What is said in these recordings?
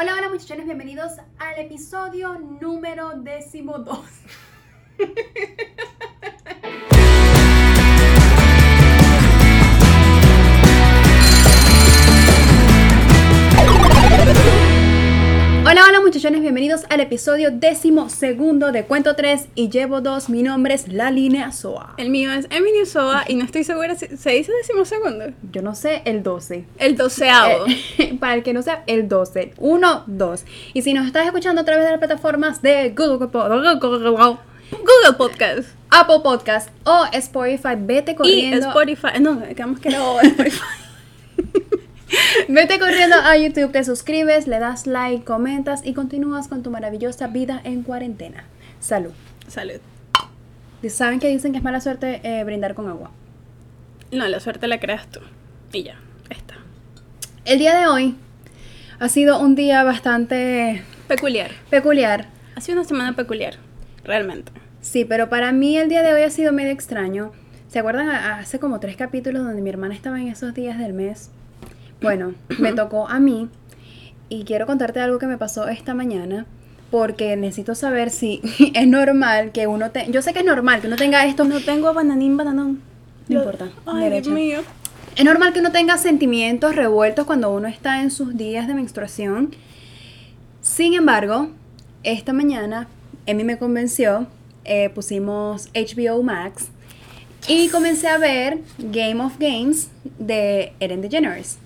Hola, hola muchachones, bienvenidos al episodio número décimo dos. bienvenidos al episodio décimo segundo de Cuento 3 y llevo dos. Mi nombre es La Línea Soa. El mío es Emily Soa y no estoy segura si se dice décimo segundo. Yo no sé, el 12. El doceavo. Eh, para el que no sea, el 12. 1, 2. Y si nos estás escuchando a través de las plataformas de Google, Google, Google Podcast. Apple Podcast o Spotify, vete Y corriendo. Spotify. No, quedamos que era Spotify. Vete corriendo a YouTube, te suscribes, le das like, comentas y continúas con tu maravillosa vida en cuarentena. Salud. Salud. ¿Saben que dicen que es mala suerte eh, brindar con agua? No, la suerte la creas tú. Y ya, está. El día de hoy ha sido un día bastante Peculiar. peculiar. Ha sido una semana peculiar. Realmente. Sí, pero para mí el día de hoy ha sido medio extraño. ¿Se acuerdan hace como tres capítulos donde mi hermana estaba en esos días del mes? Bueno, me tocó a mí y quiero contarte algo que me pasó esta mañana porque necesito saber si es normal que uno te... Yo sé que es normal que uno tenga esto... No tengo bananín, bananón. No importa, Ay, derecha. Dios mío. Es normal que uno tenga sentimientos revueltos cuando uno está en sus días de menstruación. Sin embargo, esta mañana Emi me convenció, eh, pusimos HBO Max y comencé a ver Game of Games de Ellen DeGeneres.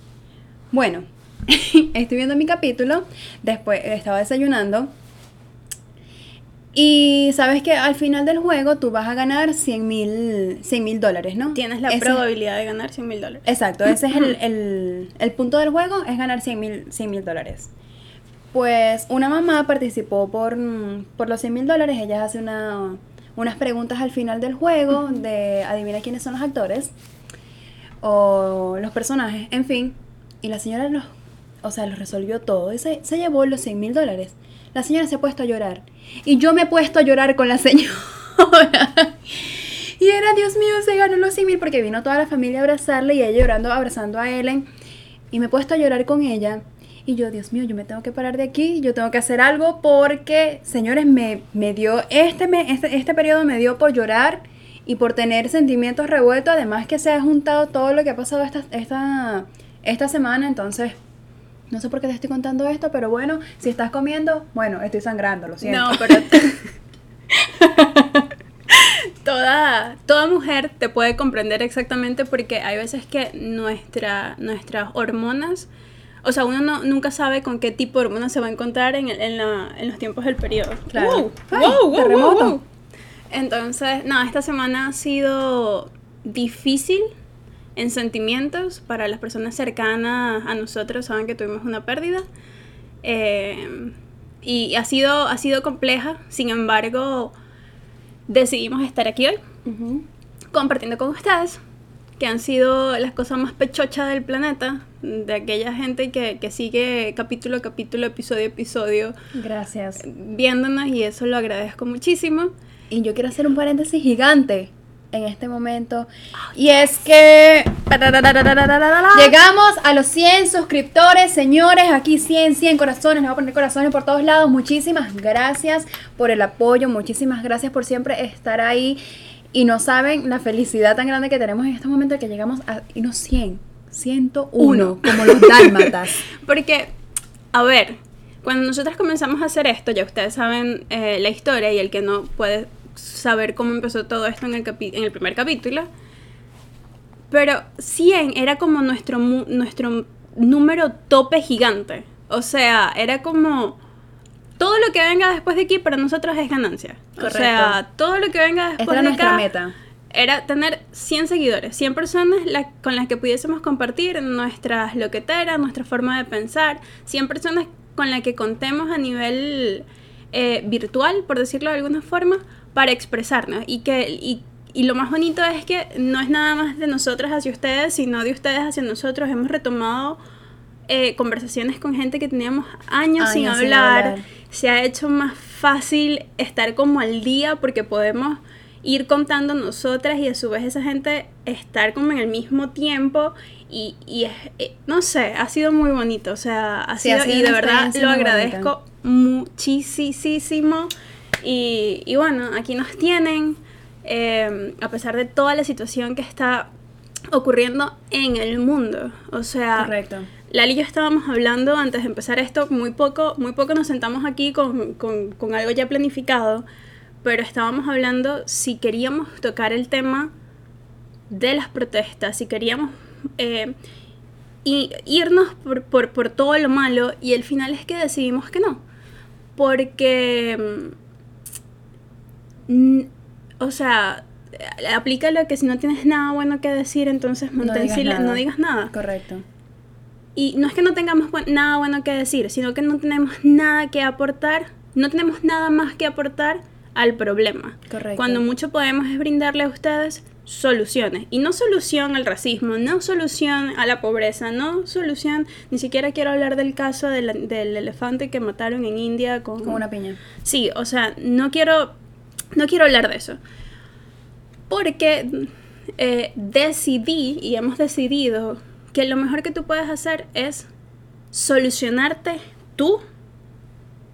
Bueno, estoy viendo mi capítulo, después estaba desayunando y sabes que al final del juego tú vas a ganar 100 mil dólares, ¿no? Tienes la Ese- probabilidad de ganar 100 mil dólares. Exacto, ese es el, el- el punto del juego, es ganar 100 mil dólares. Pues una mamá participó por, por los 100 mil dólares, ella hace una, unas preguntas al final del juego de adivina quiénes son los actores o los personajes, en fin, y la señora los, o sea, los resolvió todo y se, llevó los 100 mil dólares. La señora se ha puesto a llorar y yo me he puesto a llorar con la señora. Y era, Dios mío, se ganó los 100 mil porque vino toda la familia a abrazarle y ella llorando, abrazando a Ellen. Y me he puesto a llorar con ella. Y yo, Dios mío, yo me tengo que parar de aquí, yo tengo que hacer algo porque, señores, me, me dio, este, me, este, este periodo me dio por llorar y por tener sentimientos revueltos. Además que se ha juntado todo lo que ha pasado esta, esta, esta semana. Entonces, no sé por qué te estoy contando esto, pero bueno, si estás comiendo, bueno, estoy sangrando, lo siento. No, pero. toda, toda mujer te puede comprender exactamente porque hay veces que nuestra, nuestras hormonas. O sea, uno no- nunca sabe con qué tipo de hormonas se va a encontrar en, el- en, la- en los tiempos del periodo. Claro. Wow, Ay, wow, wow, terremoto. wow, wow. Entonces, no, esta semana ha sido difícil en sentimientos para las personas cercanas a nosotros. Saben que tuvimos una pérdida. Eh, y ha sido, ha sido compleja. Sin embargo, decidimos estar aquí hoy Ujú. compartiendo con ustedes que han sido las cosas más pechochas del planeta, de aquella gente que, que sigue capítulo a capítulo, episodio a episodio, Gracias. viéndonos y eso lo agradezco muchísimo. Y yo quiero hacer un paréntesis gigante en este momento. Y es que llegamos a los 100 suscriptores, señores. Aquí 100, 100 corazones. Les voy a poner corazones por todos lados. Muchísimas gracias por el apoyo. Muchísimas gracias por siempre estar ahí. Y no saben la felicidad tan grande que tenemos en este momento de que llegamos a y no 100, 101, Uno. como los dálmatas. Porque, a ver, cuando nosotros comenzamos a hacer esto, ya ustedes saben eh, la historia y el que no puede saber cómo empezó todo esto en el, capi- en el primer capítulo. Pero 100 era como nuestro, nuestro número tope gigante. O sea, era como todo lo que venga después de aquí para nosotros es ganancia. Correcto. O sea, todo lo que venga después Esta de nuestra acá meta. era tener 100 seguidores, 100 personas la- con las que pudiésemos compartir nuestras loqueteras, nuestra forma de pensar, 100 personas con las que contemos a nivel eh, virtual, por decirlo de alguna forma, para expresarnos. Y, que, y, y lo más bonito es que no es nada más de nosotras hacia ustedes, sino de ustedes hacia nosotros. Hemos retomado eh, conversaciones con gente que teníamos años, sin, Años sin hablar. hablar. Se ha hecho más fácil estar como al día porque podemos ir contando nosotras y a su vez esa gente estar como en el mismo tiempo y, y es- eh, no sé, ha sido muy bonito, o sea, ha Sí, sido, ha sido y de verdad lo agradezco muchísimo y, y bueno, aquí nos tienen, eh, a pesar de toda la situación que está ocurriendo en el mundo, o sea, Correcto. Lali y yo estábamos hablando antes de empezar esto, muy poco, muy poco nos sentamos aquí con, con- con algo ya planificado, pero estábamos hablando si queríamos tocar el tema de las protestas, si queríamos eh, y irnos por, por, por todo lo malo y el final es que decidimos que no, porque, mm, o sea, aplica lo que si no tienes nada bueno que decir, entonces No mantén digas silen- nada. no digas nada. Correcto. Y no es que no tengamos nada bueno que decir, sino que no tenemos nada que aportar, no tenemos nada más que aportar al problema. Correcto. Cuando mucho podemos es brindarle a ustedes soluciones. Y no solución al racismo, no solución a la pobreza, no solución, ni siquiera quiero hablar del caso del, del elefante que mataron en India con, Con una piña. Sí, o sea, no quiero, no quiero hablar de eso. Porque eh, decidí y hemos decidido que lo mejor que tú puedes hacer es solucionarte tú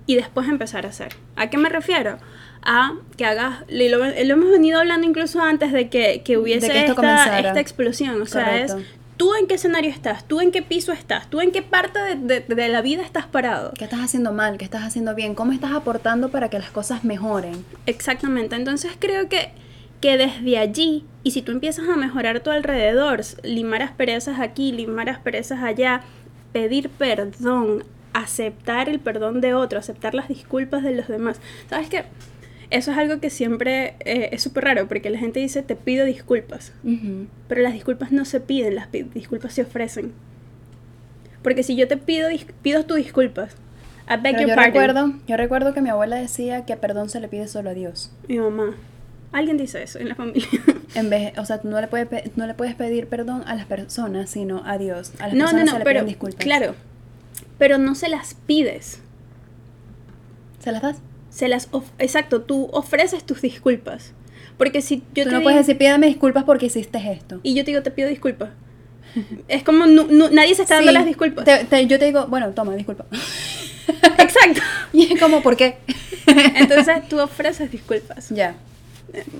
y después empezar a hacer. ¿A qué me refiero? A que hagas, lo, lo hemos venido hablando incluso antes de que, que hubiese De que esto esta, esta explosión. O sea, es. Tú en qué escenario estás, tú en qué piso estás, tú en qué parte de, de- de la vida estás parado. ¿Qué estás haciendo mal? ¿Qué estás haciendo bien? ¿Cómo estás aportando para que las cosas mejoren? Exactamente, entonces creo que, que desde allí, y si tú empiezas a mejorar tu alrededor, limar asperezas aquí, limar asperezas allá, pedir perdón, aceptar el perdón de otro, aceptar las disculpas de los demás, ¿sabes qué? Eso es algo que siempre eh, es súper raro, porque la gente dice te pido disculpas, pero las disculpas no se piden, las disculpas se ofrecen. Porque si yo te pido, pido tus disculpas, I beg Pero your yo pardon. recuerdo, yo recuerdo que mi abuela decía que perdón se le pide solo a Dios. Mi mamá. Alguien dice eso en la familia. En vez, o sea, tú no le puedes no le puedes pedir perdón a las personas, sino a Dios. A las no, no, personas no, se le pero piden disculpas. claro. Pero no se las pides. ¿Se las das? Se las exacto, tú ofreces tus disculpas. Porque si yo tú te no digo, puedes decir pídame disculpas porque hiciste esto. y yo te digo te pido disculpas. es como nadie se está dando Sí, las disculpas. te- te- yo te digo, bueno, toma, disculpa. Exacto. y es como, ¿por qué? Entonces tú ofreces disculpas. ya.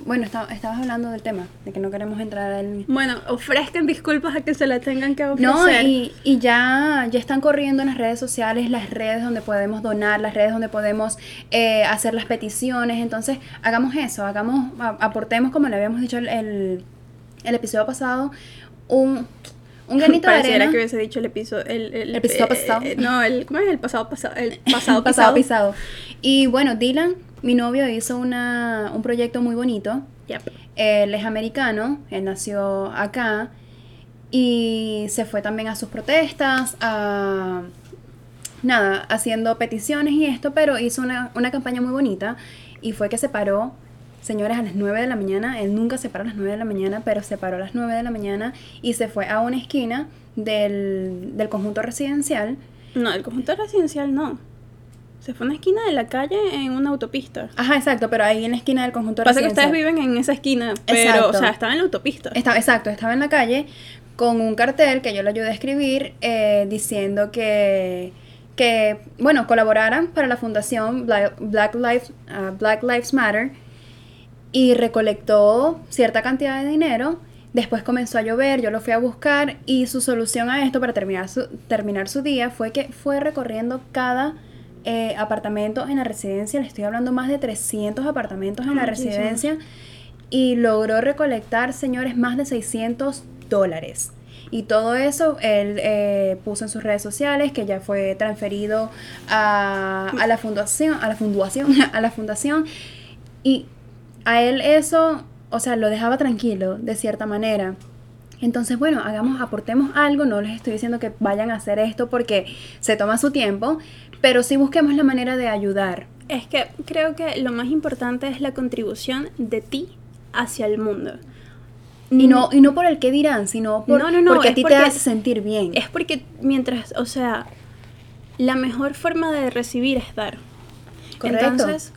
Bueno, esta- estabas hablando del tema, de que no queremos entrar al... Bueno, ofrezcan disculpas a que se la tengan que ofrecer. No, y, y ya, ya están corriendo en las redes sociales, las redes donde podemos donar, las redes donde podemos eh, hacer las peticiones. Entonces, hagamos eso, hagamos, a- aportemos, como le habíamos dicho el, el, el episodio pasado, un, un granito de Pareciera arena. que hubiese dicho el episodio. El, el, El episodio eh, pasado. eh, no, el, ¿cómo es? El pasado pasado. El pasado pasado pisado. Y bueno, Dylan, mi novio, hizo una, un proyecto muy bonito. Yep. Él es americano, él nació acá y se fue también a sus protestas, a nada, haciendo peticiones y esto, pero hizo una, una campaña muy bonita y fue que se paró, señores, a las 9 de la mañana, él nunca se paró a las 9 de la mañana, pero se paró a las 9 de la mañana y se fue a una esquina del, del conjunto residencial. No, el conjunto residencial no. Se fue a una esquina de la calle en una autopista. Ajá, exacto, pero ahí en la esquina del conjunto Pasa que ustedes viven en esa esquina, pero, Exacto. o sea, estaba en la autopista. Estaba, exacto, estaba en la calle con un cartel que yo le ayudé a escribir eh, diciendo que, que, bueno, colaboraran para la fundación Black, Black Lives, ah, Black Lives Matter y recolectó cierta cantidad de dinero. Después comenzó a llover, yo lo fui a buscar y su solución a esto para terminar su, terminar su día fue que fue recorriendo cada eh, apartamento en la residencia. Le estoy hablando más de 300 apartamentos en la residencia y logró recolectar, señores, más de 600 dólares. Y todo eso él eh, puso en sus redes sociales, que ya fue transferido a, a la fundación, a la fundación, a la fundación. Y a él eso, o sea, lo dejaba tranquilo, de cierta manera. Entonces, bueno, hagamos, aportemos algo, no les estoy diciendo que vayan a hacer esto porque se toma su tiempo, pero sí busquemos la manera de ayudar. Es que creo que lo más importante es la contribución de ti hacia el mundo. Y no, y no por el que dirán, sino por, No, no, no, porque a ti porque- te hace sentir bien. Es porque mientras, o sea, la mejor forma de recibir es dar. Correcto. Entonces,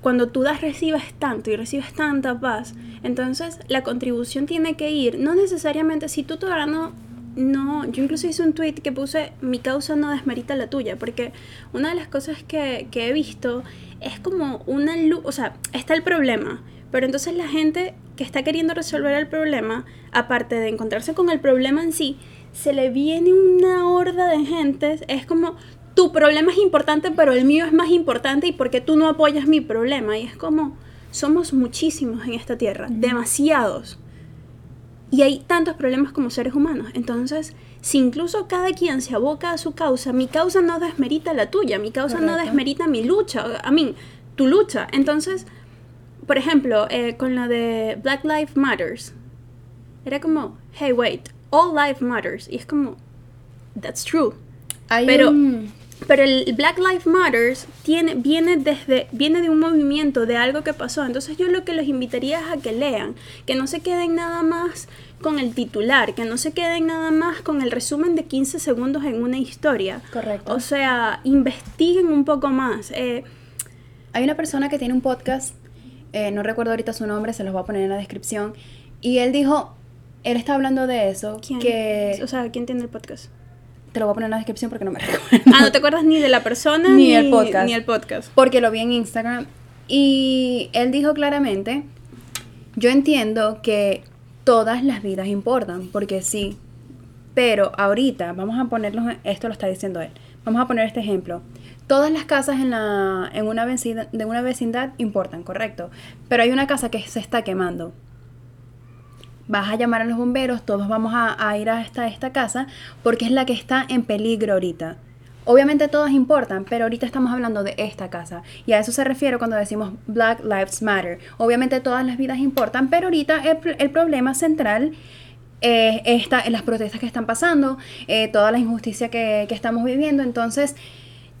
cuando tú das, recibes tanto y recibes tanta paz, entonces la contribución tiene que ir, no necesariamente, si tú todavía no, no, yo incluso hice un tweet que puse, mi causa no desmerita la tuya, porque una de las cosas que, que he visto es como una luz, o sea, está el problema, pero entonces la gente que está queriendo resolver el problema, aparte de encontrarse con el problema en sí, se le viene una horda de gente, es como, tu problema es importante, pero el mío es más importante y porque tú no apoyas mi problema. Y es como, somos muchísimos en esta tierra, demasiados. Y hay tantos problemas como seres humanos. Entonces, si incluso cada quien se aboca a su causa, mi causa no desmerita la tuya, mi causa no desmerita mi lucha, a mí, tu lucha. Entonces, por ejemplo, eh, con la de Black Lives Matters, era como, hey, wait, all life matters. Y es como, that's true. pero, pero el Black Lives Matters tiene, viene, desde, viene de un movimiento, de algo que pasó. Entonces yo lo que los invitaría es a que lean, que no se queden nada más con el titular, que no se queden nada más con el resumen de 15 segundos en una historia. Correcto. O sea, investiguen un poco más. Eh, Hay una persona que tiene un podcast, eh, no recuerdo ahorita su nombre, se los voy a poner en la descripción, y él dijo, él está hablando de eso, ¿quién? que... O sea, ¿quién tiene el podcast? Te lo voy a poner en la descripción porque no me recuerdo. Ah, no te acuerdas ni de la persona Ni el podcast. Ni el podcast. Porque lo vi en Instagram. Y él dijo claramente, yo entiendo que todas las vidas importan, porque sí. Pero ahorita, vamos a ponerlo, esto lo está diciendo él. Vamos a poner este ejemplo. Todas las casas en, la, en una vecindad, de una vecindad importan, correcto. Pero hay una casa que se está quemando. Vas a llamar a los bomberos, todos vamos a, a ir hasta esta casa porque es la que está en peligro ahorita. Obviamente todas importan, pero ahorita estamos hablando de esta casa. Y a eso se refiere cuando decimos Black Lives Matter. Obviamente todas las vidas importan, pero ahorita el, el problema central eh, está en las protestas que están pasando, eh, toda la injusticia que, que estamos viviendo. Entonces,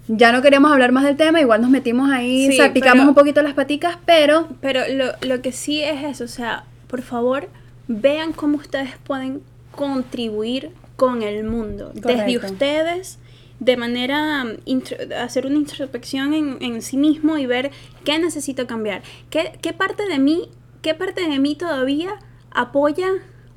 ya no queremos hablar más del tema, igual nos metimos ahí, Sí, salpicamos pero- un poquito las paticas, pero Pero lo, lo que sí es eso, o sea, por favor, vean cómo ustedes pueden contribuir con el mundo. Desde Correcto. ustedes, de manera um, intro- hacer una introspección en, en sí mismo y ver qué necesito cambiar. ¿Qué, qué parte de mí, qué parte de mí todavía apoya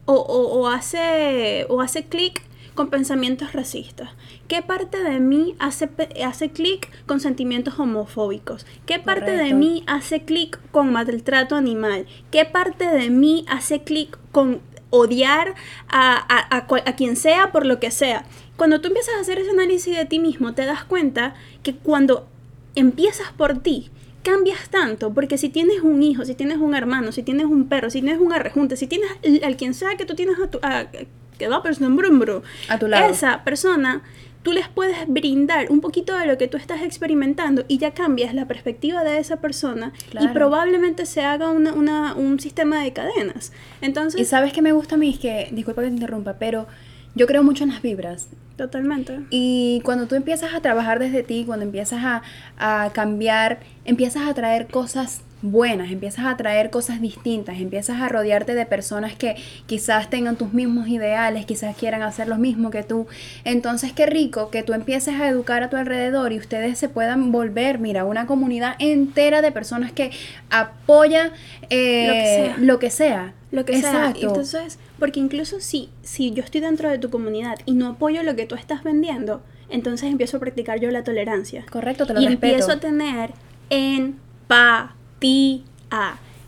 o, o- o hace, o hace clic con pensamientos racistas? ¿Qué parte de mí hace, hace clic con sentimientos homofóbicos? ¿Qué parte de mí hace clic con maltrato animal? ¿Qué parte de mí hace clic con odiar a, a- a cual- a quien sea por lo que sea? Cuando tú empiezas a hacer ese análisis de ti mismo, te das cuenta que cuando empiezas por ti, cambias tanto, porque si tienes un hijo, si tienes un hermano, si tienes un perro, si tienes un arrejunte, si tienes al quien sea que tú tienes a tu... A, en brumbro, A tu lado. Esa persona, tú les puedes brindar un poquito de lo que tú estás experimentando y ya cambias la perspectiva de esa persona y probablemente se haga una, una- un sistema de cadenas. Entonces, y sabes que me gusta a mí, es que, disculpa que te interrumpa, pero yo creo mucho en las vibras. totalmente. Y cuando tú empiezas a trabajar desde ti, cuando empiezas a, a cambiar, empiezas a traer cosas buenas, empiezas a traer cosas distintas, empiezas a rodearte de personas que quizás tengan tus mismos ideales, quizás quieran hacer lo mismo que tú. Entonces, qué rico que tú empieces a educar a tu alrededor y ustedes se puedan volver, mira, una comunidad entera de personas que apoya eh, Lo que sea. lo que sea. Lo que sea. Exacto. Entonces, porque incluso si, si yo estoy dentro de tu comunidad y no apoyo lo que tú estás vendiendo, entonces empiezo a practicar yo la tolerancia. Correcto, te lo y respeto. empiezo a tener empatía.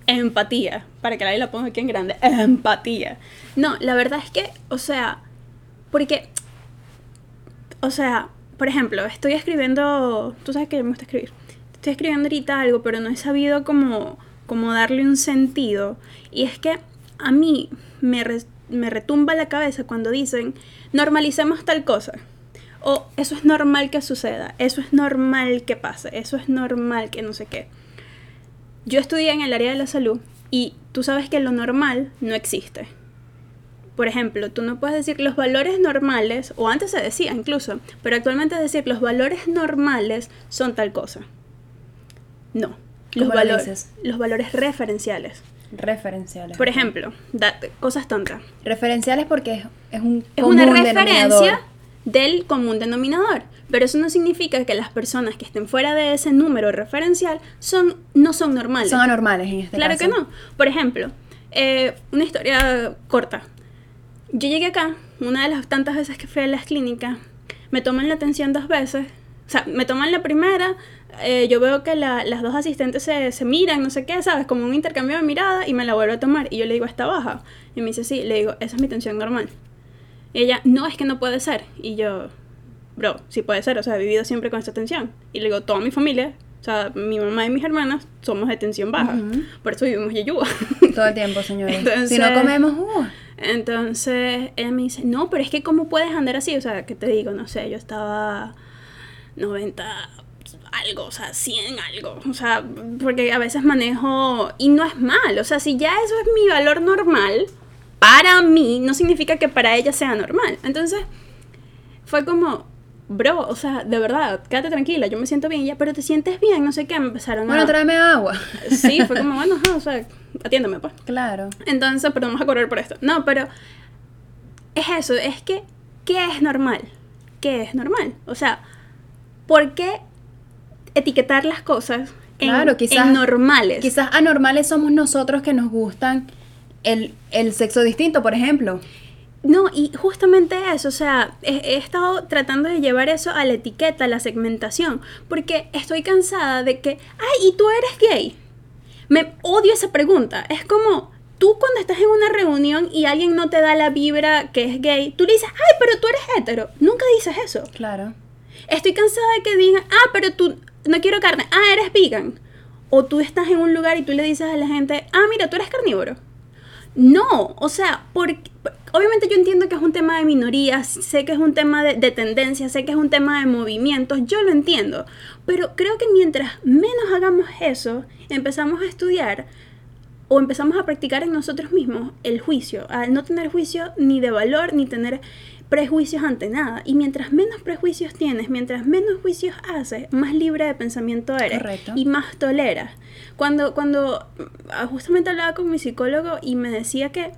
Empatía. Para que la la ponga aquí en grande. Empatía. No, la verdad es que, o sea, porque, o sea, por ejemplo, estoy escribiendo, tú sabes que me gusta escribir. Estoy escribiendo ahorita algo, pero no he sabido cómo, cómo darle un sentido. Y es que a mí me, me retumba la cabeza cuando dicen, normalicemos tal cosa. O eso es normal que suceda, eso es normal que pase, eso es normal que no sé qué. Yo estudié en el área de la salud y tú sabes que lo normal no existe. Por ejemplo, tú no puedes decir los valores normales, o antes se decía incluso, pero actualmente es decir los valores normales son tal cosa. No. Los, ¿Cómo lo valores, los valores referenciales. Referenciales. Por ejemplo, da- cosas tontas. Referenciales porque es, es un Es una referencia. Del común denominador. Pero eso no significa que las personas que estén fuera de ese número referencial son, no son normales. Son anormales en este Claro caso. que no. Por ejemplo, eh, una historia corta. Yo llegué acá, una de las tantas veces que fui a las clínicas, me toman la atención dos veces. O sea, me toman la primera, eh, yo veo que la- las dos asistentes se, se miran, no sé qué, ¿sabes? Como un intercambio de mirada y me la vuelvo a tomar. Y yo le digo, ¿está baja? Y me dice, sí. Le digo, esa es mi tensión normal. Y ella, no, es que no puede ser. Y yo, bro, sí puede ser, o sea, he vivido siempre con esta tensión. Y le digo, toda mi familia, o sea, mi mamá y mis hermanas somos de tensión baja. Por eso vivimos yeyúa. Todo el tiempo, señores. Entonces- Si no comemos, uh, Entonces ella me dice, no, pero es que ¿cómo puedes andar así? O sea, ¿qué te digo? No sé, yo estaba 90 algo, o sea, 100 algo. O sea, porque a veces manejo y no es mal. O sea, si ya eso es mi valor normal, para mí no significa que para ella sea normal. Entonces fue como, bro, o sea, de verdad, quédate tranquila, yo me siento bien ya, pero te sientes bien, no sé qué, me empezaron bueno, a... tráeme agua. Sí, fue como, bueno, ajá, o sea, atiéndeme pues. Claro. Entonces, pero vamos a correr por esto. No, pero es eso, es que, ¿qué es normal? ¿Qué es normal? O sea, ¿por qué etiquetar las cosas en, Claro, quizás- en normales? Quizás anormales somos nosotros que nos gustan el, el sexo distinto, por ejemplo. No, y justamente eso, o sea, he, he estado tratando de llevar eso a la etiqueta, a la segmentación, porque estoy cansada de que, ay, ¿y tú eres gay? Me odio esa pregunta. Es como, tú cuando estás en una reunión y alguien no te da la vibra que es gay, tú le dices, ay, pero tú eres hetero. Nunca dices eso. Claro. Estoy cansada de que digan, ah, pero tú no quiero carne, ah, eres vegan. O tú estás en un lugar y tú le dices a la gente, ah, mira, tú eres carnívoro. No, o sea, porque, obviamente yo entiendo que es un tema de minorías, sé que es un tema de, de tendencias, sé que es un tema de movimientos, yo lo entiendo, pero creo que mientras menos hagamos eso, empezamos a estudiar o empezamos a practicar en nosotros mismos el juicio, al no tener juicio ni de valor, ni tener prejuicios ante nada. Y mientras menos prejuicios tienes, mientras menos juicios haces, más libre de pensamiento eres Correcto. y más toleras. Cuando, cuando ah, justamente hablaba con mi psicólogo y me decía que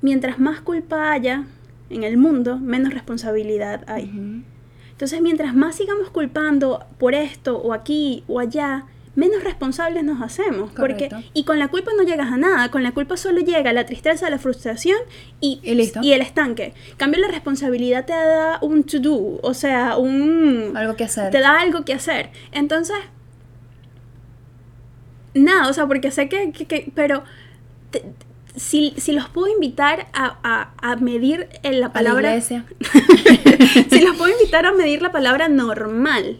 mientras más culpa haya en el mundo, menos responsabilidad hay. Ujú. Entonces, mientras más sigamos culpando por esto o aquí o allá, menos responsables nos hacemos. Porque, y con la culpa no llegas a nada, con la culpa solo llega la tristeza, la frustración y, el estanque. En cambio, la responsabilidad te da un to do, o sea, un... Algo que hacer. Te da algo que hacer. Entonces, nada, o sea, porque sé que, que- que- pero te- si, si los puedo invitar a, a- a medir en la A la palabra si los puedo invitar a medir la palabra normal.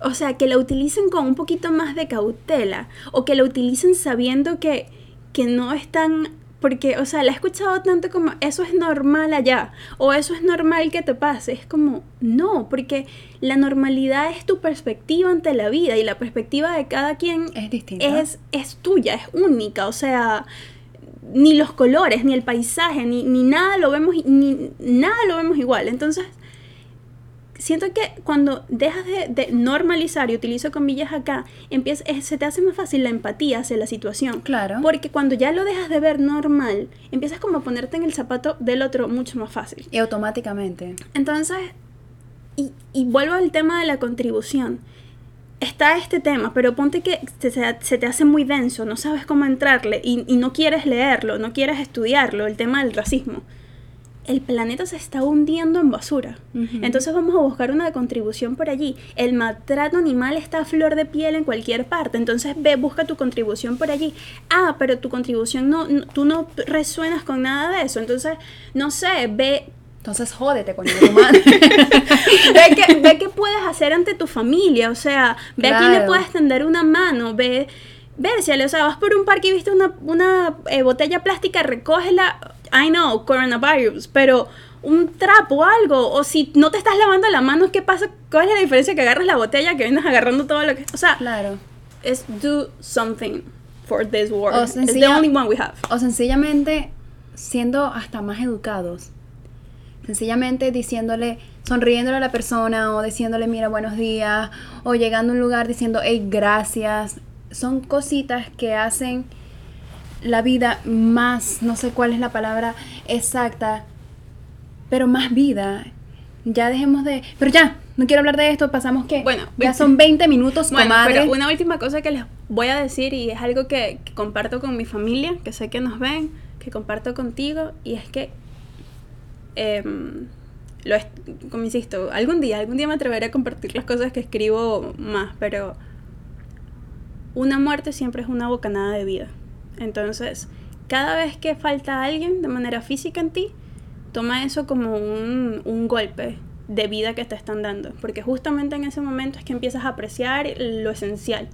O sea, que la utilicen con un poquito más de cautela. O que la utilicen sabiendo que, que no están... Porque, o sea, la he escuchado tanto como, eso es normal allá. O eso es normal que te pase. Es como, no, porque la normalidad es tu perspectiva ante la vida. Y la perspectiva de cada quien Es distinto. es, es tuya, es única. O sea, ni los colores, ni el paisaje, ni, ni nada lo vemos, ni nada lo vemos igual. Entonces, siento que cuando dejas de, de normalizar, y utilizo comillas acá, empieza, eh, se te hace más fácil la empatía hacia la situación. Claro. Porque cuando ya lo dejas de ver normal, empiezas como a ponerte en el zapato del otro mucho más fácil. Y automáticamente. Entonces, y, y vuelvo al tema de la contribución. Está este tema, pero ponte que se, se- se te hace muy denso, no sabes cómo entrarle y, y no quieres leerlo, no quieres estudiarlo, el tema del racismo. El planeta se está hundiendo en basura. Entonces vamos a buscar una contribución por allí. El maltrato animal está a flor de piel en cualquier parte. Entonces ve, busca tu contribución por allí. Ah, pero tu contribución no, no- tú no resuenas con nada de eso. Entonces, no sé, ve, Entonces jódete, de tu madre. ve que, ve qué puedes hacer ante tu familia, o sea, ve a quién le Claro. puedes tender una mano, ve, Vérciale, o sea, vas por un parque y viste una, una eh, botella plástica, recógela, I know, coronavirus, pero un trapo o algo, o si no te estás lavando las manos, ¿qué pasa? ¿Cuál es la diferencia que agarras la botella que vienes agarrando todo lo que... O sea, claro. es do something for this world. O It's the only one we have. O sencillamente siendo hasta más educados. Sencillamente diciéndole, sonriéndole a la persona o diciéndole, mira, buenos días, o llegando a un lugar diciendo, hey, gracias. Son cositas que hacen la vida más, no sé cuál es la palabra exacta, pero más vida. ya dejemos de... Pero ya, no quiero hablar de esto, pasamos que... Bueno, ya son 20 minutos, Bueno, comadre. pero una última cosa que les voy a decir y es algo que, que comparto con mi familia, que sé que nos ven, que comparto contigo, y es que, em, lo es- como insisto, algún día, algún día me atreveré a compartir las cosas que escribo más, pero una muerte siempre es una bocanada de vida. Entonces, cada vez que falta alguien de manera física en ti, toma eso como un, un golpe de vida que te están dando, porque justamente en ese momento es que empiezas a apreciar lo esencial.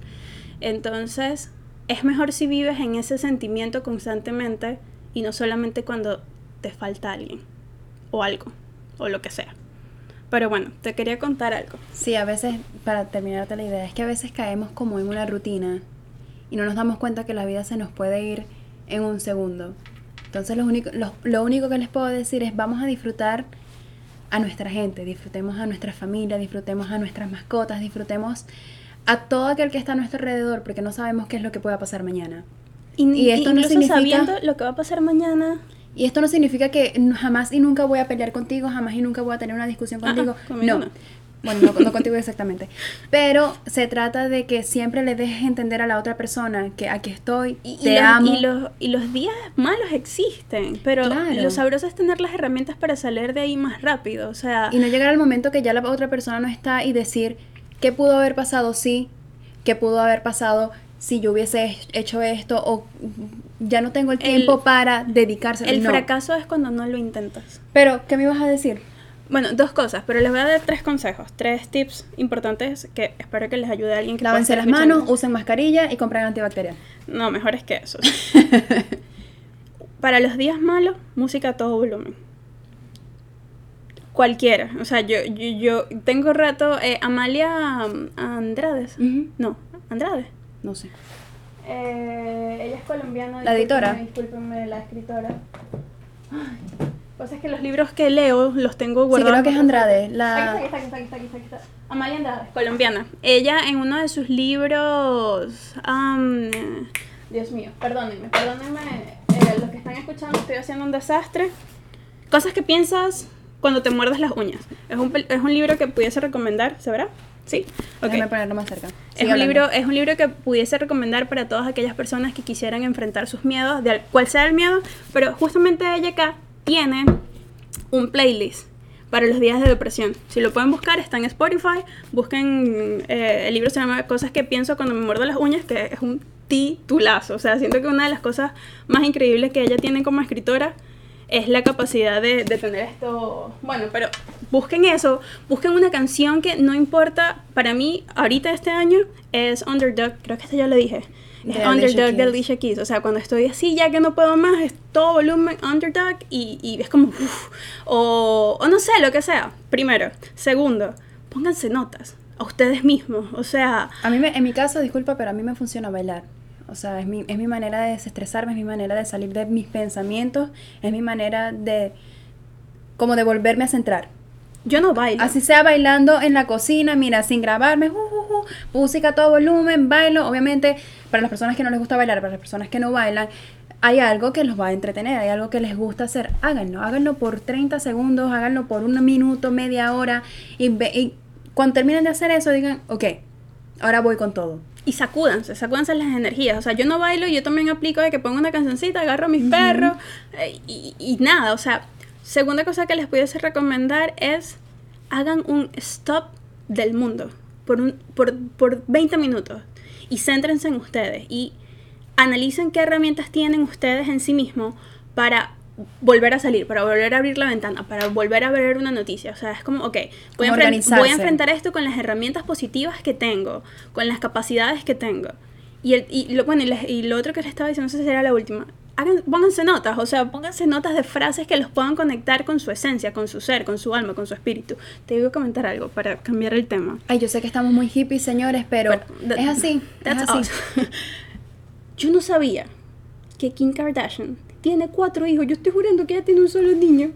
Entonces, es mejor si vives en ese sentimiento constantemente y no solamente cuando te falta alguien o algo o lo que sea. Pero bueno, te quería contar algo. Sí, a veces, para terminarte la idea, es que a veces caemos como en una rutina y no nos damos cuenta que la vida se nos puede ir en un segundo. Entonces lo único, lo, lo único que les puedo decir es vamos a disfrutar a nuestra gente, disfrutemos a nuestra familia, disfrutemos a nuestras mascotas, disfrutemos a todo aquel que está a nuestro alrededor, porque no sabemos qué es lo que pueda pasar mañana. Y, Y esto no significa- sabiendo lo que va a pasar mañana. Y esto no significa que jamás y nunca voy a pelear contigo, jamás y nunca voy a tener una discusión Ah, ah, contigo. conmigo no. No. Bueno, no, no contigo exactamente. Pero se trata de que siempre le dejes entender a la otra persona que aquí estoy, Y, y te los, amo. y los, y los días malos existen, pero Claro. lo sabroso es tener las herramientas para salir de ahí más rápido. O sea, Y no llegar al momento que ya la otra persona no está y decir qué pudo haber pasado sí, qué pudo haber pasado si yo hubiese hecho esto o ya no tengo el El- tiempo para dedicarse. el no. fracaso es cuando no lo intentas. Pero, ¿qué me ibas a decir? Bueno, dos cosas, pero les voy a dar tres consejos, tres tips importantes que espero que les ayude a alguien que Lávense las manos, usen mascarilla y compren antibacterial. No, mejor es que eso. Para los días malos, música a todo volumen. Cualquiera. O sea, yo, yo, yo tengo rato. eh, Amalia Andrades. Ujú. No, Andrade. No sé. Eh, ella es colombiana. ¿La editora? discúlpenme, la escritora. Ay, Pues es que los libros que leo los tengo Sí, guardados. creo que es Andrade. La... Aquí está, aquí está, aquí está, aquí está, aquí está. Amalia Andrade, colombiana. Ella en uno de sus libros. am, Dios mío, perdónenme, perdónenme. eh, los que están escuchando, estoy haciendo un desastre. Cosas que piensas cuando te muerdes las uñas. Es un, es un libro que pudiese recomendar, ¿se verá? Sí. Ok. Déjame ponerlo más cerca. Es un, hablando. libro, es un libro que pudiese recomendar para todas aquellas personas que quisieran enfrentar sus miedos, de al- cual sea el miedo, pero justamente ella acá tiene un playlist para los días de depresión. Si lo pueden buscar, está en Spotify. Busquen, eh, el libro se llama Cosas que pienso cuando me muerdo las uñas, que es un titulazo. O sea, siento que una de las cosas más increíbles que ella tiene como escritora es la capacidad de, de tener esto. Bueno, pero busquen eso, busquen una canción que no importa, para mí, ahorita este año es Underdog, creo que esta ya lo dije. De Underdog de. Alicia Keys. O sea, cuando estoy así, ya que no puedo más, es todo volumen Underdog y, y es como. uf, o, o no sé, lo que sea. Primero. Segundo, pónganse notas a ustedes mismos. O sea, A mí, me- en mi caso, disculpa, pero a mí me funciona bailar. O sea, es mi, es mi manera de desestresarme, es mi manera de salir de mis pensamientos, es mi manera de... como de volverme a centrar. Yo no bailo. Así sea bailando en la cocina, mira, sin grabarme, ju, ju, ju, música a todo volumen, bailo. Obviamente, para las personas que no les gusta bailar, para las personas que no bailan, hay algo que los va a entretener, hay algo que les gusta hacer. Háganlo, háganlo por 30 segundos, háganlo por un minuto, media hora. Y, ve- y cuando terminen de hacer eso, digan, ok, ahora voy con todo. Y sacúdanse, sacúdanse las energías. O sea, yo no bailo, yo también aplico de que pongo una cancioncita, agarro a mis perros eh, y, y nada. O sea, segunda cosa que les pudiese recomendar es hagan un stop del mundo por, un, por, por 20 minutos y céntrense en ustedes y analicen qué herramientas tienen ustedes en sí mismos para volver a salir, para volver a abrir la ventana, para volver a ver una noticia. O sea, es como, ok, voy, a, Como voy a enfrentar esto con las herramientas positivas que tengo, con las capacidades que tengo. Y, el, y lo, bueno, y, les- y lo otro que les estaba diciendo, no sé si será la última. Hagan, pónganse notas, o sea, pónganse notas de frases que los puedan conectar con su esencia, con su ser, con su alma, con su espíritu. Te voy a comentar algo para cambiar el tema. Ay, yo sé que estamos muy hippies, señores, pero es así, es así. Yo no sabía que Kim Kardashian tiene cuatro hijos. Yo estoy jurando que ella tiene un solo niño.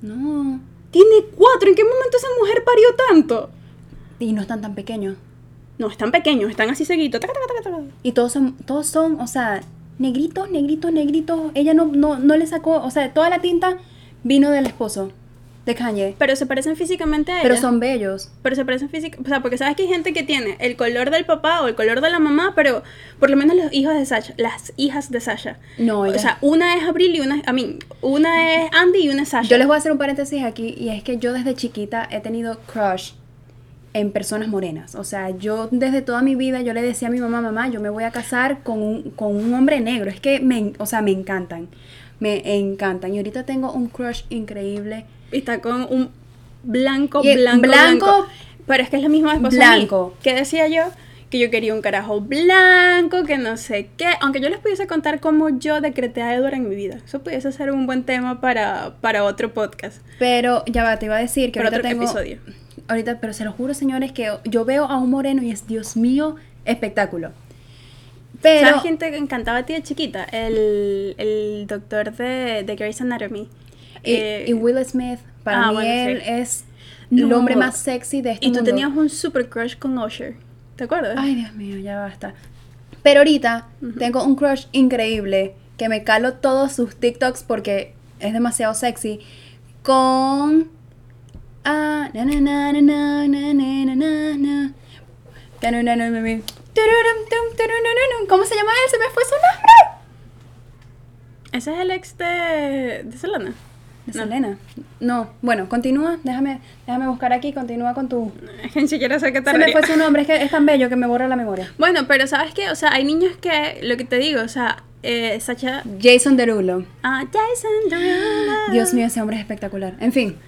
No, Tiene cuatro. ¿En qué momento esa mujer parió tanto? y no están tan pequeños. No, están pequeños, están así seguidos. Y todos son, todos son, o sea, negritos, negritos, negritos. Ella no, no, no le sacó, o sea, toda la tinta vino del esposo. de Kanye. Pero se parecen físicamente a ella. Pero son bellos. Pero se parecen físicamente. O sea, porque sabes que hay gente que tiene el color del papá o el color de la mamá, pero por lo menos los hijos de Sasha, las hijas de Sasha. No, O ella- sea, una es Abril y una es. A mí, una es Andy y una es Sasha. Yo les voy a hacer un paréntesis aquí y es que yo desde chiquita he tenido crush en personas morenas. O sea, yo desde toda mi vida yo le decía a mi mamá, mamá, yo me voy a casar con un, con un hombre negro. Es que me, o sea, me encantan. Me encantan. Y ahorita tengo un crush increíble. Y está con un blanco, Y- blanco, blanco, blanco. Pero es que es la misma esposa blanco. ¿Qué decía yo? Que yo quería un carajo blanco, que no sé qué. Aunque yo les pudiese contar cómo yo decreté a Edward en mi vida. Eso pudiese ser un buen tema para, para otro podcast. Pero ya va, te iba a decir que Para ahorita otro tengo... episodio. Ahorita, pero se lo juro, señores, que yo veo a un moreno y es, Dios mío, espectáculo. Pero... ¿Sabes quién te encantaba a ti de chiquita? El, el doctor de, de Grey's Anatomy. Y, Eh, y Will Smith, para ah, mí bueno, él sí. es el No. hombre más sexy de este y tú mundo. tenías un super crush con Usher. ¿Te acuerdas? Ay, Dios mío, ya basta. Pero ahorita tengo un crush increíble que me calo todos sus TikToks porque es demasiado sexy con ah. ¿Cómo se llama él? Se me fue su nombre. Ese es el ex de, de Selena. De No. Selena. No, bueno, continúa, déjame, déjame buscar aquí, continúa con tu. Es que ni siquiera sé qué Se me fue su nombre, es que es tan bello que me borra la memoria. Bueno, pero ¿sabes qué? O sea, hay niños que, lo que te digo, o sea, eh, Sacha... Jason Derulo. Ah, Jason Derulo. Dios mío, ese hombre es espectacular. En fin,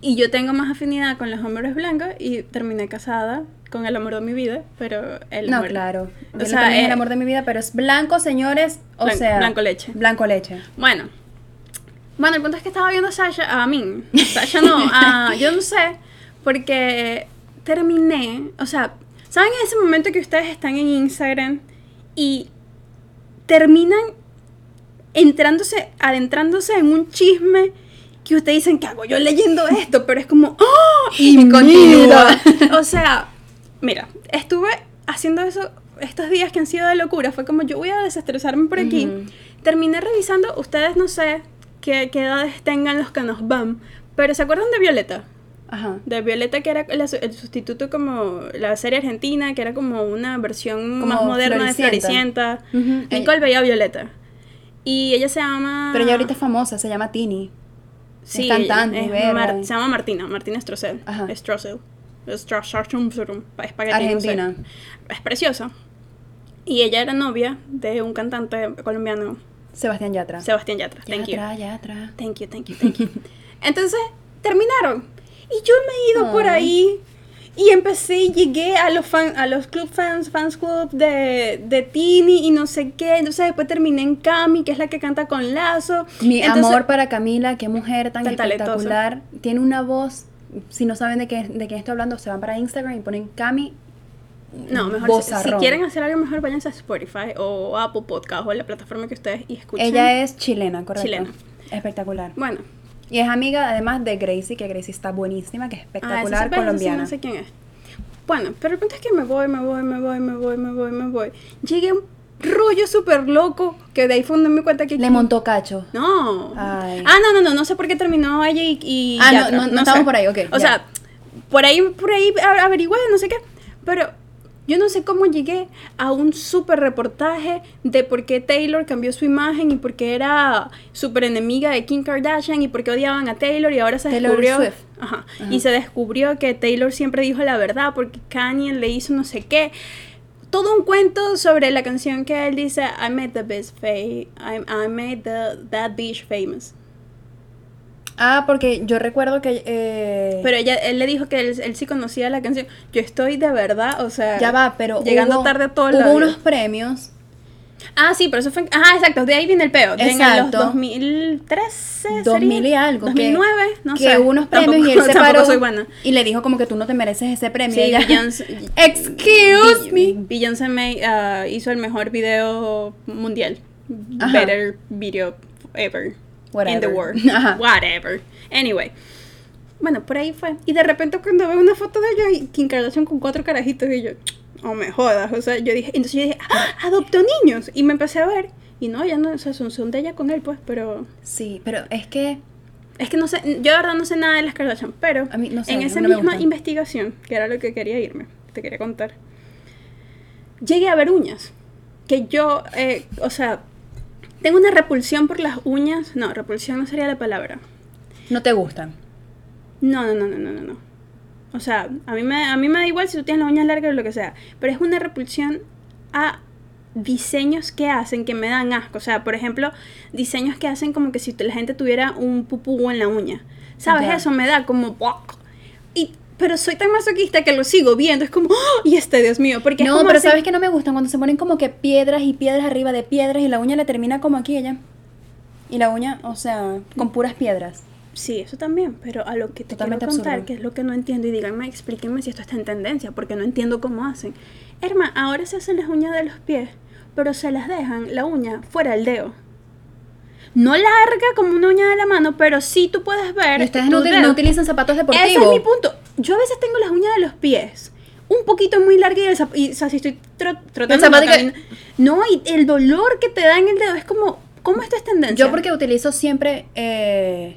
Y yo tengo más afinidad con los hombres blancos y terminé casada con el amor de mi vida, pero él no, claro. O Yo sea, es eh, el amor de mi vida, pero es blanco, señores. O sea. blanco leche. Blanco leche. Bueno. Bueno, el punto es que estaba viendo a Sasha, a mí. Sasha no, a, yo no sé, porque terminé, o sea, ¿saben en ese momento que ustedes están en Instagram y terminan entrándose, adentrándose en un chisme que ustedes dicen, ¿qué hago yo leyendo esto? Pero es como, ¡oh! Y continúa. o sea, mira, estuve haciendo eso estos días que han sido de locura. Fue como, yo voy a desestresarme por aquí. Terminé revisando, ustedes no sé qué, qué edades tengan los que nos van, pero ¿se acuerdan de Violeta? Ajá. De Violeta, que era la el sustituto como la serie argentina, que era como una versión Como más moderna de Floricienta. Floricienta. Ujú. Nicole veía a Violeta. Y ella se llama... Pero ella ahorita es famosa, se llama Tini. Sí, es cantante, es verga. Mar- se llama Martina, Martina Strossel. Strossel. Argentina. Es preciosa. Y ella era novia de un cantante colombiano, Sebastián Yatra. Sebastián Yatra. Thank you. Yatra, Yatra. Thank you, thank you, thank you. Entonces, terminaron. Y yo me he ido por Ay. ahí y empecé y llegué a los fan, a los club fans, fans club de, de Tini y no sé qué. Entonces después terminé en Cami, que es la que canta con Lazo. Mi Entonces- amor para Camila, qué mujer tan, Tan talentosa. espectacular. Tiene una voz. Si no saben de qué, de quién estoy hablando, se van para Instagram y ponen Cami. No, mejor si, quieren hacer algo mejor váyanse a Spotify o Apple Podcast o la plataforma que ustedes y escuchen. Ella es chilena, correcto. Chilena. Espectacular. Bueno, Y es amiga además de Gracie, que Gracie está buenísima, que es ah, espectacular, sí, pero esa sí colombiana. no sé quién es. Bueno, pero el punto es que me voy, me voy, me voy, me voy, me voy, me voy. Llegué a un rollo súper loco que de ahí fue donde me cuenta que Le montó cacho. No. Ay. Ah, no, no, no, no sé por qué terminó ella y, y Ah, no, no, no sé. estamos por ahí, ok, O ya. sea, por ahí, por ahí averigüé, no sé qué. Pero yo no sé cómo llegué a un súper reportaje de por qué Taylor cambió su imagen y por qué era súper enemiga de Kim Kardashian y por qué odiaban a Taylor y ahora se Taylor descubrió. Swift. Ajá. Ajá. Y se descubrió que Taylor siempre dijo la verdad porque Kanye le hizo no sé qué. Todo un cuento sobre la canción que él dice I made the best I, I made the, that bitch famous. Ah, porque yo recuerdo que... eh, Pero ella, él le dijo que él, él sí conocía la canción. Yo estoy de verdad, o sea... ya va, pero Llegando hubo- tarde a todos Hubo unos premios. Ah, sí, pero eso fue... Ajá, exacto, de ahí viene el peo. De en los Exacto. 2013 2000 y algo. 2009, que, no que sé. hubo unos premios Tampoco- y él se paró soy buena. y le dijo como que tú no te mereces ese premio. Sí, y ella, Beyoncé, Excuse Be- me. Beyoncé May, ah, hizo el mejor video mundial. Ajá. Better video ever. In the Whatever. world. Ajá. Whatever. Anyway. Bueno, por ahí fue. Y de repente cuando veo una foto de ella Kim Kardashian con cuatro carajitos y yo, oh me jodas. O sea, yo dije, entonces yo dije, ¡Ah, adoptó niños. Y me empecé a ver. Y no, ya no, o sea, son, son de ella con él, pues, pero. Sí, pero es que Es que no sé, yo de verdad no sé nada de las Kardashian, pero A mí no sé, en esa no misma investigación, que era lo que quería irme, te quería contar, llegué a ver uñas. Que yo, eh, o sea, tengo una repulsión por las uñas. No, repulsión no sería la palabra. No te gustan. No, no, no, no, no, no, no. O sea, a mí, me, a mí me da igual si tú tienes las uñas largas o lo que sea. Pero es una repulsión a diseños que hacen que me dan asco. O sea, por ejemplo, diseños que hacen como que si la gente tuviera un pupú en la uña. ¿Sabes? Eso me da como... Y, pero soy tan masoquista que lo sigo viendo. Es como... ¡oh! Y este, Dios mío. Porque es No, como pero ¿sabes que no me gustan? Cuando se ponen como que piedras y piedras arriba de piedras y la uña le termina como aquí ella. Y la uña, o sea, con puras piedras. Sí, eso también, pero a lo que te Totalmente quiero contar, absurdo. que es lo que no entiendo, y díganme, explíquenme si esto está en tendencia, porque no entiendo cómo hacen. Herma, ahora se hacen las uñas de los pies, pero se las dejan la uña fuera del dedo. No larga como una uña de la mano, pero sí tú puedes ver. Y ustedes no, no utilizan zapatos deportivos. Ese es mi punto. Yo a veces tengo las uñas de los pies un poquito muy largas y, el zap- y, o sea, si estoy tro- trotando. zapato no, que- no, y el dolor que te da en el dedo es como. ¿Cómo esto es tendencia? Yo porque utilizo siempre eh,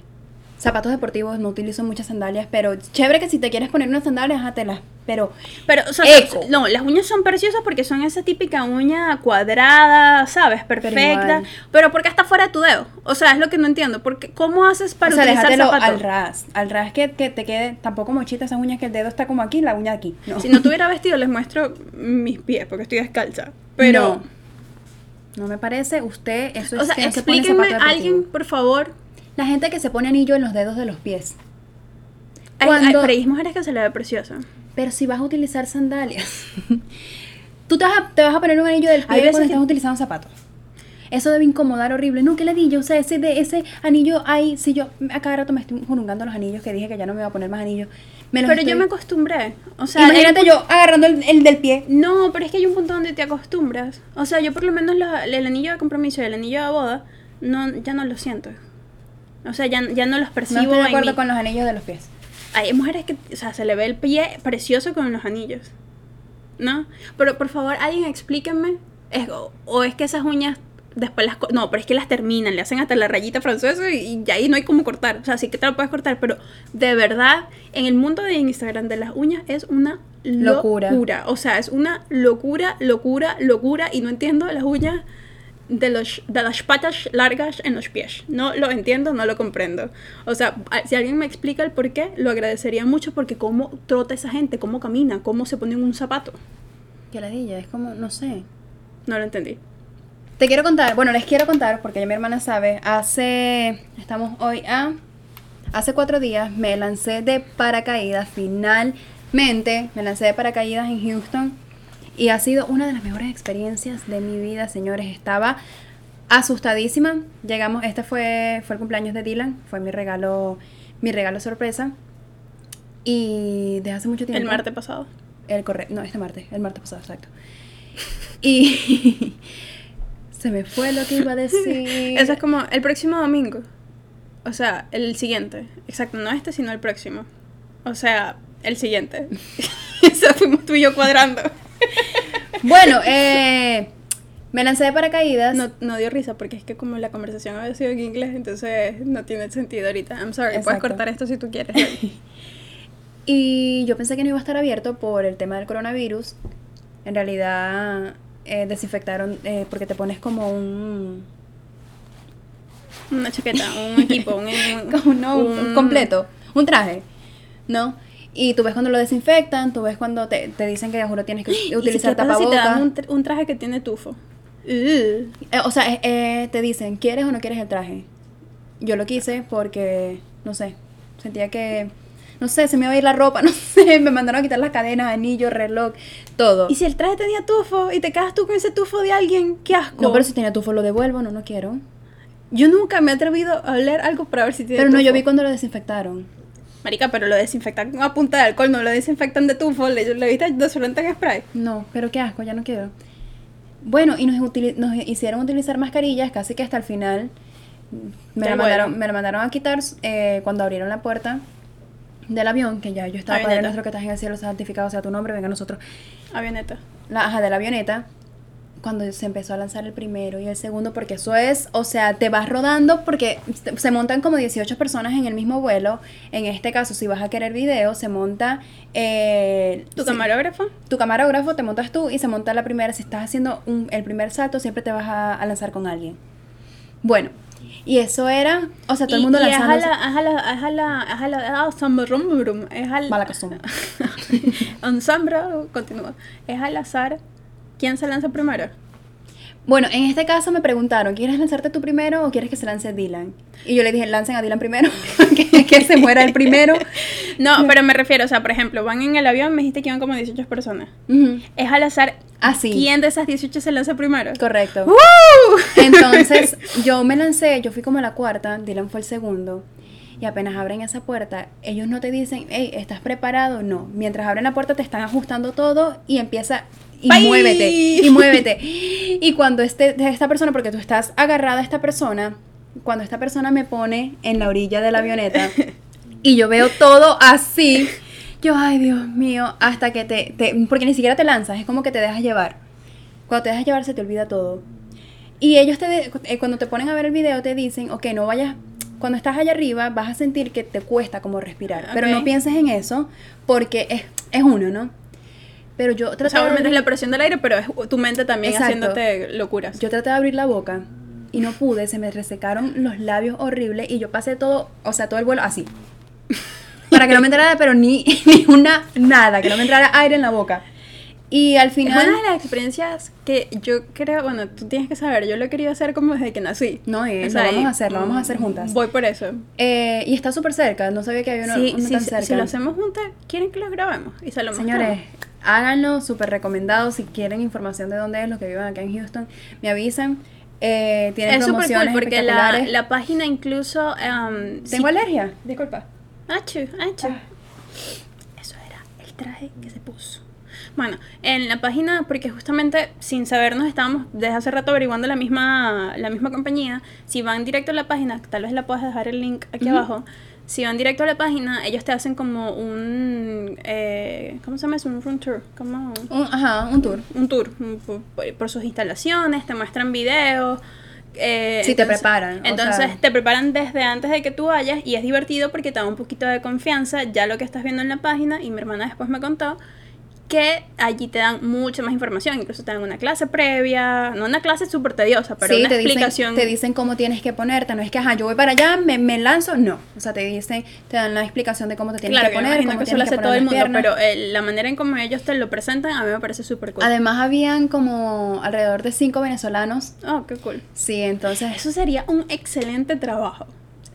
zapatos deportivos, no utilizo muchas sandalias, pero chévere que si te quieres poner unas sandalias, hátelas. Pero Pero, o sea, Eco. no, las uñas son preciosas porque son esa típica uña cuadrada, ¿sabes? Perfecta. igual. Pero, porque está fuera de tu dedo. O sea, es lo que no entiendo. Porque, ¿Cómo haces para o sea, utilizar zapatos? al ras. Al ras que, que te quede tampoco mochita esas uñas que el dedo está como aquí, la uña aquí. No. Si no tuviera vestido, les muestro mis pies porque estoy descalza. Pero, No. No me parece, usted, eso es o sea, explíquenme alguien, por favor. La gente que se pone anillo en los dedos de los pies. Hay, Cuando- hay, pero hay mujeres que se le ve preciosa. Pero si vas a utilizar sandalias, tú te vas, a, te vas a poner un anillo del Hay pie veces cuando que- estás utilizando zapatos. Eso debe incomodar horrible. No, que ladilla. O sea, ese, de, ese anillo ahí, si yo a cada rato me estoy jurungando los anillos que dije que ya no me iba a poner más anillos. Me los Pero yo estoy- me acostumbré. O sea, Imagínate hay un yo agarrando el, el del pie. No, pero es que hay un punto donde te acostumbras. O sea, yo por lo menos los- el anillo de compromiso y el anillo de boda, no, ya no lo siento. O sea, ya, ya no los No percibo estoy de acuerdo con los anillos de los pies. Hay mujeres que, o sea, se le ve el pie precioso con los anillos. ¿No? Pero por favor, alguien explíquenme. Es- o, o es que esas uñas después las... No, pero es que las terminan, le hacen hasta la rayita francesa y, y ahí no hay como cortar. O sea, sí que te lo puedes cortar, pero de verdad, en el mundo de Instagram de las uñas es una Locura. locura. O sea, es una locura, locura, locura. Y no entiendo las uñas de, los, de las patas largas en los pies. No lo entiendo, no lo comprendo. O sea, si alguien me explica el por qué, lo agradecería mucho porque cómo trota esa gente, cómo camina, cómo se pone en un zapato. Que ladilla, es como, no sé. No lo entendí. Te quiero contar, bueno, les quiero contar, porque ya mi hermana sabe, hace, estamos hoy a, hace cuatro días me lancé de paracaídas, finalmente me lancé de paracaídas en Houston y ha sido una de las mejores experiencias de mi vida, señores. Estaba asustadísima. Llegamos, este fue, fue el cumpleaños de Dylan, fue mi regalo, mi regalo sorpresa. Y desde hace mucho tiempo. El martes pasado. El correcto, no, este martes, el martes pasado, exacto. Y se me fue lo que iba a decir. Eso es como el próximo domingo. O sea, el siguiente. Exacto, no este, sino el próximo. O sea, el siguiente. Eso fuimos tú y yo cuadrando. Bueno, eh, me lancé de paracaídas. No, no dio risa porque es que como la conversación había sido en inglés, entonces no tiene sentido ahorita. I'm sorry, puedes cortar esto si tú quieres. Y yo pensé que no iba a estar abierto por el tema del coronavirus. En realidad eh, desinfectaron eh, porque te pones como un... Una chaqueta, un equipo, un, un- no, un, un- completo, un traje, ¿no? Y tú ves cuando lo desinfectan, tú ves cuando te, te dicen que juro tienes que ¿Y utilizar qué pasa si te dan un, un traje que tiene tufo? Eh, o sea, eh, eh, te dicen, ¿quieres o no quieres el traje? Yo lo quise porque, no sé, sentía que, no sé, se me iba a ir la ropa, no sé, me mandaron a quitar las cadenas, anillo, reloj, todo. Y si el traje tenía tufo y te quedas tú con ese tufo de alguien, qué asco. No, pero si tenía tufo lo devuelvo, no, no quiero. Yo nunca me he atrevido a oler algo para ver si tiene Pero no, yo vi cuando lo desinfectaron. Marica, pero lo desinfectan a punta de alcohol, no lo desinfectan de tufo, le, le viste desolante en spray. No, pero qué asco, ya no quiero. Bueno, y nos, nos hicieron utilizar mascarillas casi que hasta el final. Me la mandaron, me la mandaron a quitar eh, cuando abrieron la puerta del avión, que ya yo estaba Avioneta. nuestro que estás en el cielo santificado sea tu nombre, venga a nosotros. Avioneta. La ajá de la avioneta. Cuando se empezó a lanzar el primero y el segundo, porque eso es, o sea, te vas rodando porque se- montan como 18 personas en el mismo vuelo. En este caso, si vas a querer video, se monta eh, ¿Tu sí, camarógrafo? tu camarógrafo, te montas tú y se monta la primera. Si estás haciendo un- el primer salto, siempre te vas a, a lanzar con alguien. Bueno, y eso era, o sea, todo el mundo y. Es a la, es a la, es a la, ah, samba, rum, rum, es al, Mala costumbre. ensamble, continúa. Es al azar. ¿Quién se lanza primero? Bueno, en este caso me preguntaron, ¿quieres lanzarte tú primero o quieres que se lance Dylan? Y yo le dije, lancen a Dylan primero, que, que se muera el primero. No, pero me refiero, o sea, por ejemplo, van en el avión, me dijiste que iban como 18 personas. Es al azar. Ah, sí. ¿Quién de esas 18 se lanza primero? Correcto. ¡Woo! Entonces, yo me lancé, yo fui como la cuarta, Dylan fue el segundo. Y apenas abren esa puerta, ellos no te dicen, hey, ¿estás preparado? No. Mientras abren la puerta te están ajustando todo y empieza y Bye. muévete, y muévete. Y cuando este, esta persona, porque tú estás agarrada a esta persona, cuando esta persona me pone en la orilla de la avioneta y yo veo todo así, yo, ay Dios mío, hasta que te, te, porque ni siquiera te lanzas, es como que te dejas llevar. Cuando te dejas llevar se te olvida todo. Y ellos te eh, cuando te ponen a ver el video te dicen, ok, no vayas, cuando estás allá arriba vas a sentir que te cuesta como respirar, pero no pienses en eso porque es, es uno, ¿no? Pero yo O traté, sea, de obviamente es abrir, la presión del aire, pero es tu mente también Exacto. haciéndote locuras. yo traté de abrir la boca y no pude, se me resecaron los labios horribles y yo pasé todo, o sea, todo el vuelo así. Para que no me entrara, pero ni, ni una, nada, que no me entrara aire en la boca. Y al Es final... una de las experiencias que yo creo, bueno, tú tienes que saber, yo lo he querido hacer como desde que nací. No, eh, O lo sea, vamos y- a hacer, lo vamos a hacer juntas. Voy por eso. Eh, y está súper cerca, no sabía que había uno, Sí, uno sí, tan cerca. si lo hacemos juntas, ¿quieren que lo grabemos? Y se lo Señores, mostramos. Háganlo, súper recomendado. Si quieren información de dónde es, los que vivan acá en Houston, me avisan. Eh, tienen Es súper cool promociones porque la, la página incluso... em, ¿Tengo alergia? Disculpa. Achu, achu. Ah. Eso era el traje que se puso. Bueno, en la página, porque justamente sin sabernos estábamos desde hace rato averiguando la misma, la misma compañía. Si van directo a la página, tal vez la puedas dejar el link aquí abajo. Si van directo a la página, ellos te hacen como un. Eh, ¿Cómo se llama eso? Un room tour. Como Un, ajá, un tour. un tour un- por, por sus instalaciones, te muestran videos. eh, Sí, te preparan, o Entonces sea- te preparan desde antes de que tú vayas y es divertido porque te da un poquito de confianza ya lo que estás viendo en la página y mi hermana después me contó que allí te dan mucha más información, incluso te dan una clase previa, no una clase súper tediosa, pero sí, una te explicación. dicen, te dicen cómo tienes que ponerte. No es que, ajá, yo voy para allá, me, me lanzo. No. O sea, te dicen, te dan la explicación de cómo te tienes claro, que poner, cómo que eso lo hace todo el mundo, piernas. pero eh, la manera en cómo ellos te lo presentan a mí me parece súper cool. Además, habían como alrededor de cinco venezolanos. Oh, qué cool. Sí, entonces, Eso sería un excelente trabajo.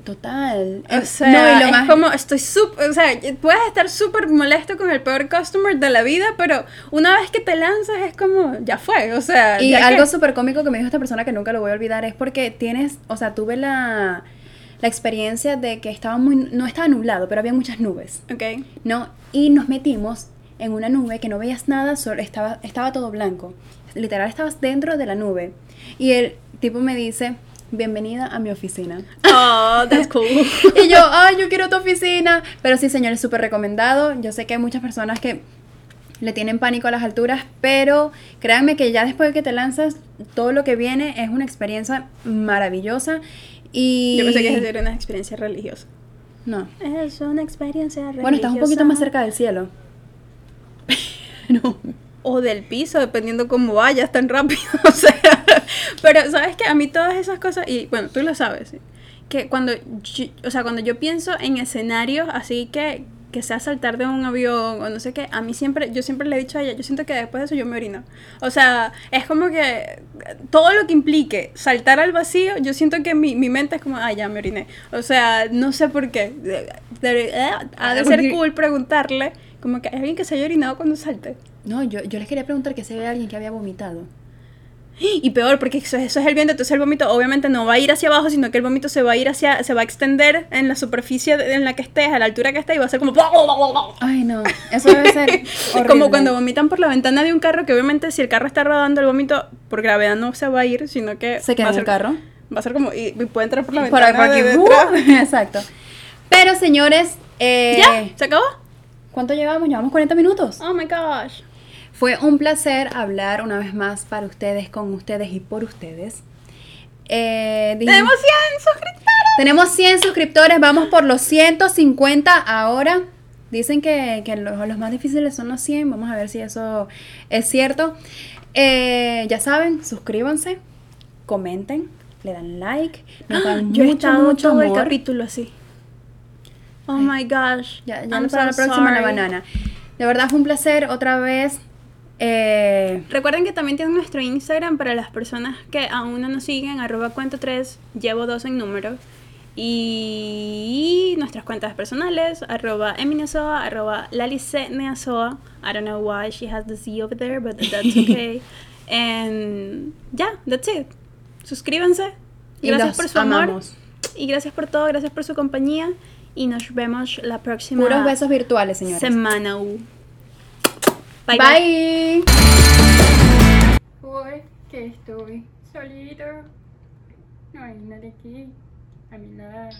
Total. O sea, no, y lo es más- como estoy súper, o sea, puedes estar súper molesto con el peor customer de la vida, pero una vez que te lanzas es como, ya fue, o sea, Y algo que- súper cómico que me dijo esta persona que nunca lo voy a olvidar es porque tienes, o sea, tuve la, la experiencia de que estaba muy, no estaba nublado, pero había muchas nubes, Ok. ¿no? Y nos metimos en una nube que no veías nada, solo estaba, estaba todo blanco. Literal, estabas dentro de la nube. Y el tipo me dice, bienvenida a mi oficina. Oh, that's cool. Y yo, ay, yo quiero tu oficina. Pero sí, señor, es súper recomendado. Yo sé que hay muchas personas que le tienen pánico a las alturas, pero créanme que ya después de que te lanzas, todo lo que viene es una experiencia maravillosa. Y... Yo pensé que era una experiencia religiosa. No. Es una experiencia religiosa. Bueno, estás un poquito más cerca del cielo. no. O del piso, dependiendo cómo vayas tan rápido. O sea, pero sabes que a mí todas esas cosas, y bueno, tú lo sabes, ¿sí? que cuando yo, o sea, cuando yo pienso en escenarios así que, que sea saltar de un avión o no sé qué, a mí siempre, yo siempre le he dicho a ella, yo siento que después de eso yo me orino. O sea, es como que todo lo que implique saltar al vacío, yo siento que mi, mi mente es como, ah, ya me oriné. O sea, no sé por qué. De- de- eh, ha de ser cool preguntarle, como que hay alguien que se haya orinado cuando salte. No, yo, yo les quería preguntar que si había alguien que había vomitado. Y peor, porque eso, eso es el viento, entonces el vómito obviamente no va a ir hacia abajo, sino que el vómito se va a ir hacia, se va a extender en la superficie de- en la que estés, a la altura que estés, y va a ser como... Ay, no. Eso debe ser horrible. Como cuando vomitan por la ventana de un carro, que obviamente si el carro está rodando, el vómito por gravedad no se va a ir, sino que... Se queda en el carro. Va a ser como... Y, y puede entrar por la Por aquí, de ¡uh! Exacto. Pero señores, eh, ¿Ya? ¿Se acabó? ¿cuánto llevamos? Llevamos 40 minutos. Oh my gosh. Fue un placer hablar una vez más para ustedes, con ustedes y por ustedes. Eh, Tenemos 100 suscriptores. tenemos 100 suscriptores, vamos por los 150 ahora. Dicen que, que los, los más difíciles son los 100, vamos a ver si eso es cierto. Eh, ya saben, suscríbanse, comenten, le dan like, nos dan Yo he mucho, mucho todo el amor. capítulo así. Oh my gosh. Ya, ya para la próxima la banana. De verdad fue un placer otra vez. Eh, Recuerden que también tienen nuestro Instagram para las personas que aún no nos siguen, arroba cuento 3, llevo dos en número. Y nuestras cuentas personales, arroba eminesoa, arroba laliceneasoa. I don't know why she has the Z over there, but that's okay. And yeah, that's it. Suscríbanse. y Gracias por su amor. amamos. Y gracias por todo, gracias por su compañía. Y nos vemos la próxima Puros besos virtuales, señores. semana. uh. Bye. bye. Porque estoy solito. No hay nadie aquí a mi lado.